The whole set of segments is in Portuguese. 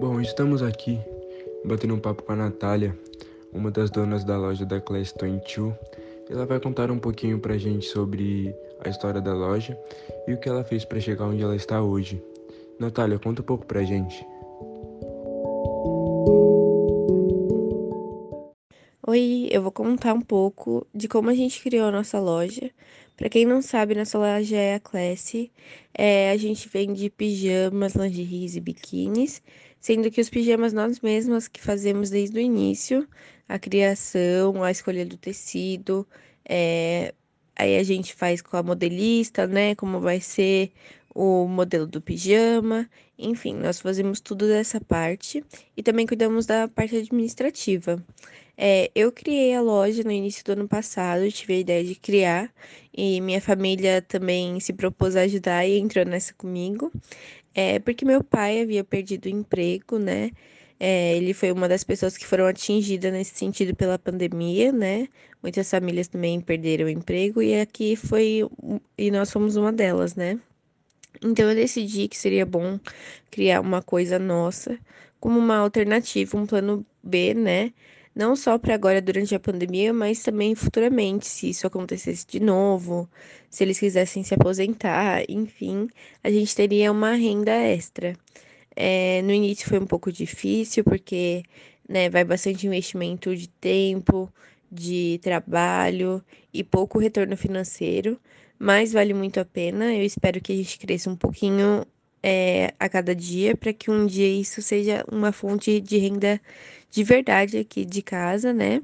Bom, estamos aqui batendo um papo com a Natália, uma das donas da loja da Class 22. Ela vai contar um pouquinho pra gente sobre a história da loja e o que ela fez para chegar onde ela está hoje. Natália, conta um pouco pra gente. Oi, eu vou contar um pouco de como a gente criou a nossa loja. Para quem não sabe, nossa loja é a Classe. É, a gente vende pijamas, lingeries e biquínis, sendo que os pijamas nós mesmas que fazemos desde o início, a criação, a escolha do tecido, é, aí a gente faz com a modelista, né, como vai ser o modelo do pijama, enfim, nós fazemos tudo dessa parte e também cuidamos da parte administrativa. É, eu criei a loja no início do ano passado, tive a ideia de criar e minha família também se propôs a ajudar e entrou nessa comigo. É, porque meu pai havia perdido o emprego, né? É, ele foi uma das pessoas que foram atingidas nesse sentido pela pandemia, né? Muitas famílias também perderam o emprego e aqui foi e nós fomos uma delas, né? Então eu decidi que seria bom criar uma coisa nossa como uma alternativa, um plano B, né? Não só para agora durante a pandemia, mas também futuramente, se isso acontecesse de novo, se eles quisessem se aposentar, enfim, a gente teria uma renda extra. É, no início foi um pouco difícil, porque né, vai bastante investimento de tempo, de trabalho e pouco retorno financeiro, mas vale muito a pena. Eu espero que a gente cresça um pouquinho é, a cada dia para que um dia isso seja uma fonte de renda de verdade aqui de casa, né?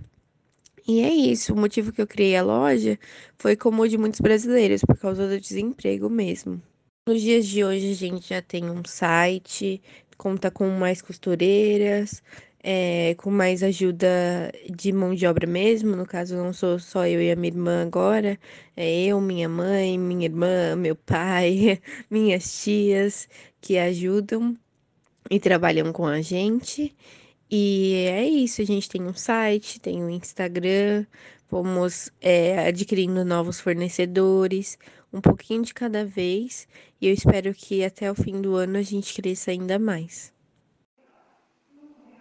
E é isso. O motivo que eu criei a loja foi como o de muitos brasileiros, por causa do desemprego mesmo. Nos dias de hoje a gente já tem um site, conta com mais costureiras, é, com mais ajuda de mão de obra mesmo. No caso, não sou só eu e a minha irmã agora, é eu, minha mãe, minha irmã, meu pai, minhas tias que ajudam e trabalham com a gente. E é isso, a gente tem um site, tem um Instagram, fomos é, adquirindo novos fornecedores, um pouquinho de cada vez, e eu espero que até o fim do ano a gente cresça ainda mais.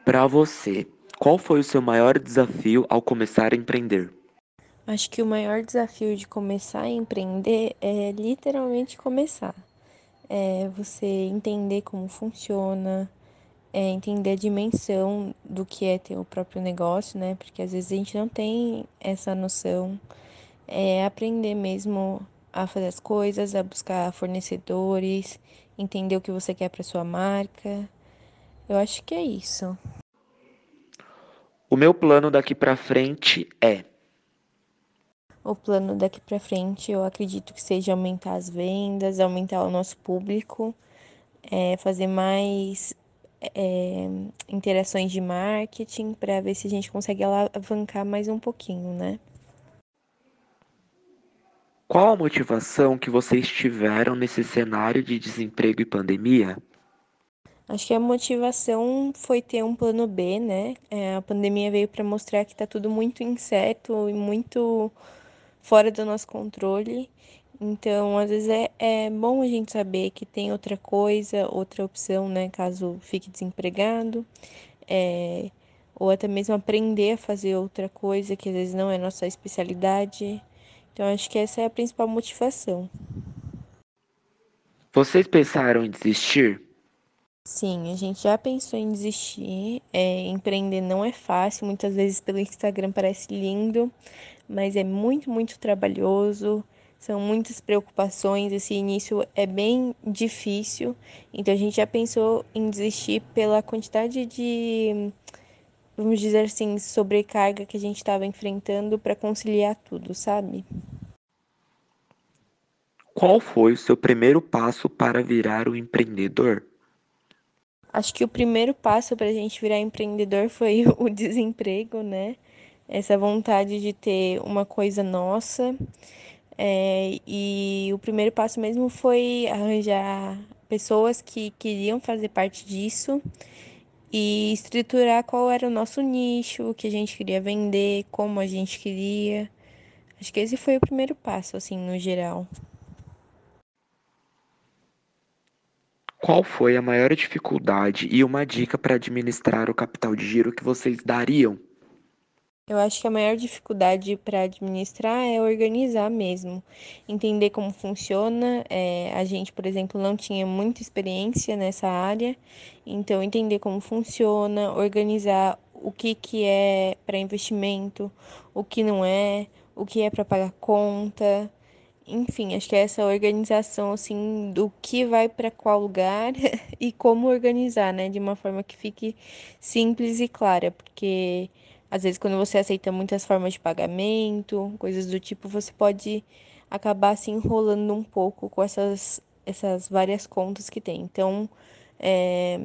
Para você, qual foi o seu maior desafio ao começar a empreender? Acho que o maior desafio de começar a empreender é literalmente começar. É você entender como funciona, é entender a dimensão do que é ter o próprio negócio, né? Porque às vezes a gente não tem essa noção. É aprender mesmo a fazer as coisas, a buscar fornecedores, entender o que você quer para sua marca. Eu acho que é isso. O meu plano daqui para frente é. O plano daqui para frente, eu acredito que seja aumentar as vendas, aumentar o nosso público, é, fazer mais é, interações de marketing para ver se a gente consegue alavancar mais um pouquinho, né? Qual a motivação que vocês tiveram nesse cenário de desemprego e pandemia? Acho que a motivação foi ter um plano B, né? É, a pandemia veio para mostrar que está tudo muito incerto e muito fora do nosso controle. Então, às vezes é, é bom a gente saber que tem outra coisa, outra opção, né? Caso fique desempregado. É, ou até mesmo aprender a fazer outra coisa que às vezes não é nossa especialidade. Então, acho que essa é a principal motivação. Vocês pensaram em desistir? Sim, a gente já pensou em desistir. É, empreender não é fácil, muitas vezes pelo Instagram parece lindo, mas é muito, muito trabalhoso. São muitas preocupações, esse início é bem difícil. Então a gente já pensou em desistir pela quantidade de, vamos dizer assim, sobrecarga que a gente estava enfrentando para conciliar tudo, sabe? Qual foi o seu primeiro passo para virar um empreendedor? Acho que o primeiro passo para a gente virar empreendedor foi o desemprego, né? Essa vontade de ter uma coisa nossa. É, e o primeiro passo mesmo foi arranjar pessoas que queriam fazer parte disso e estruturar qual era o nosso nicho, o que a gente queria vender, como a gente queria. Acho que esse foi o primeiro passo, assim, no geral. Qual foi a maior dificuldade e uma dica para administrar o capital de giro que vocês dariam? Eu acho que a maior dificuldade para administrar é organizar mesmo, entender como funciona. É, a gente, por exemplo, não tinha muita experiência nessa área, então entender como funciona, organizar o que, que é para investimento, o que não é, o que é para pagar conta. Enfim, acho que é essa organização assim do que vai para qual lugar e como organizar, né, de uma forma que fique simples e clara, porque às vezes, quando você aceita muitas formas de pagamento, coisas do tipo, você pode acabar se enrolando um pouco com essas, essas várias contas que tem. Então, é,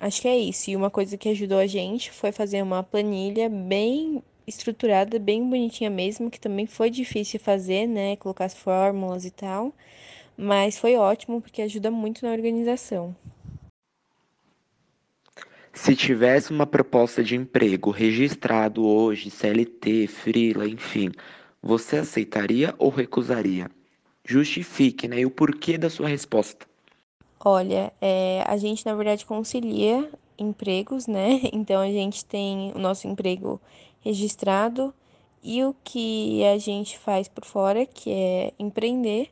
acho que é isso. E uma coisa que ajudou a gente foi fazer uma planilha bem estruturada, bem bonitinha mesmo, que também foi difícil fazer, né? Colocar as fórmulas e tal. Mas foi ótimo porque ajuda muito na organização. Se tivesse uma proposta de emprego registrado hoje, CLT, Freela, enfim, você aceitaria ou recusaria? Justifique, né? E o porquê da sua resposta. Olha, é, a gente na verdade concilia empregos, né? Então a gente tem o nosso emprego registrado e o que a gente faz por fora, que é empreender.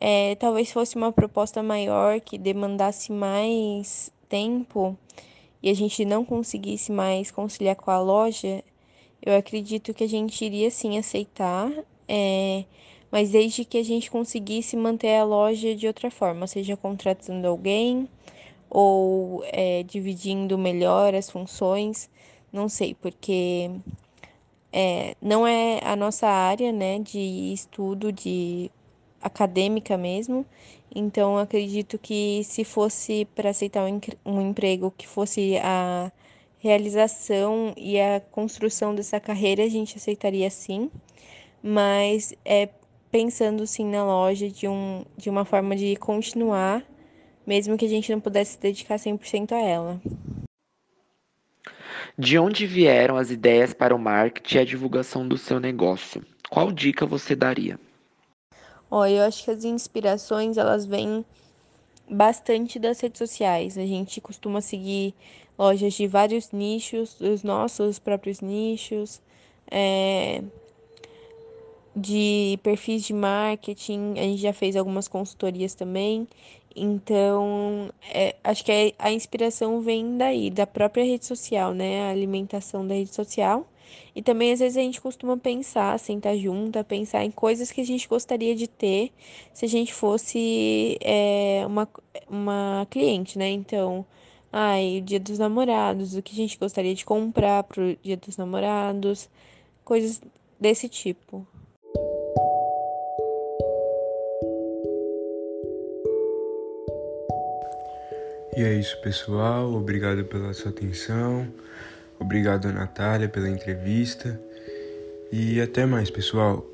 É, talvez fosse uma proposta maior que demandasse mais tempo e a gente não conseguisse mais conciliar com a loja, eu acredito que a gente iria sim aceitar, é, mas desde que a gente conseguisse manter a loja de outra forma, seja contratando alguém ou é, dividindo melhor as funções, não sei, porque é, não é a nossa área né, de estudo de acadêmica mesmo, então, acredito que se fosse para aceitar um emprego que fosse a realização e a construção dessa carreira, a gente aceitaria sim, mas é pensando sim na loja de, um, de uma forma de continuar, mesmo que a gente não pudesse se dedicar 100% a ela. De onde vieram as ideias para o marketing e a divulgação do seu negócio? Qual dica você daria? Ó, eu acho que as inspirações elas vêm bastante das redes sociais. A gente costuma seguir lojas de vários nichos, os nossos próprios nichos, é, de perfis de marketing. A gente já fez algumas consultorias também. Então, é, acho que a inspiração vem daí, da própria rede social, né? A alimentação da rede social. E também, às vezes, a gente costuma pensar, sentar junto, pensar em coisas que a gente gostaria de ter se a gente fosse é, uma, uma cliente, né? Então, ai, o dia dos namorados, o que a gente gostaria de comprar pro dia dos namorados, coisas desse tipo. E é isso, pessoal. Obrigado pela sua atenção. Obrigado, Natália, pela entrevista. E até mais, pessoal.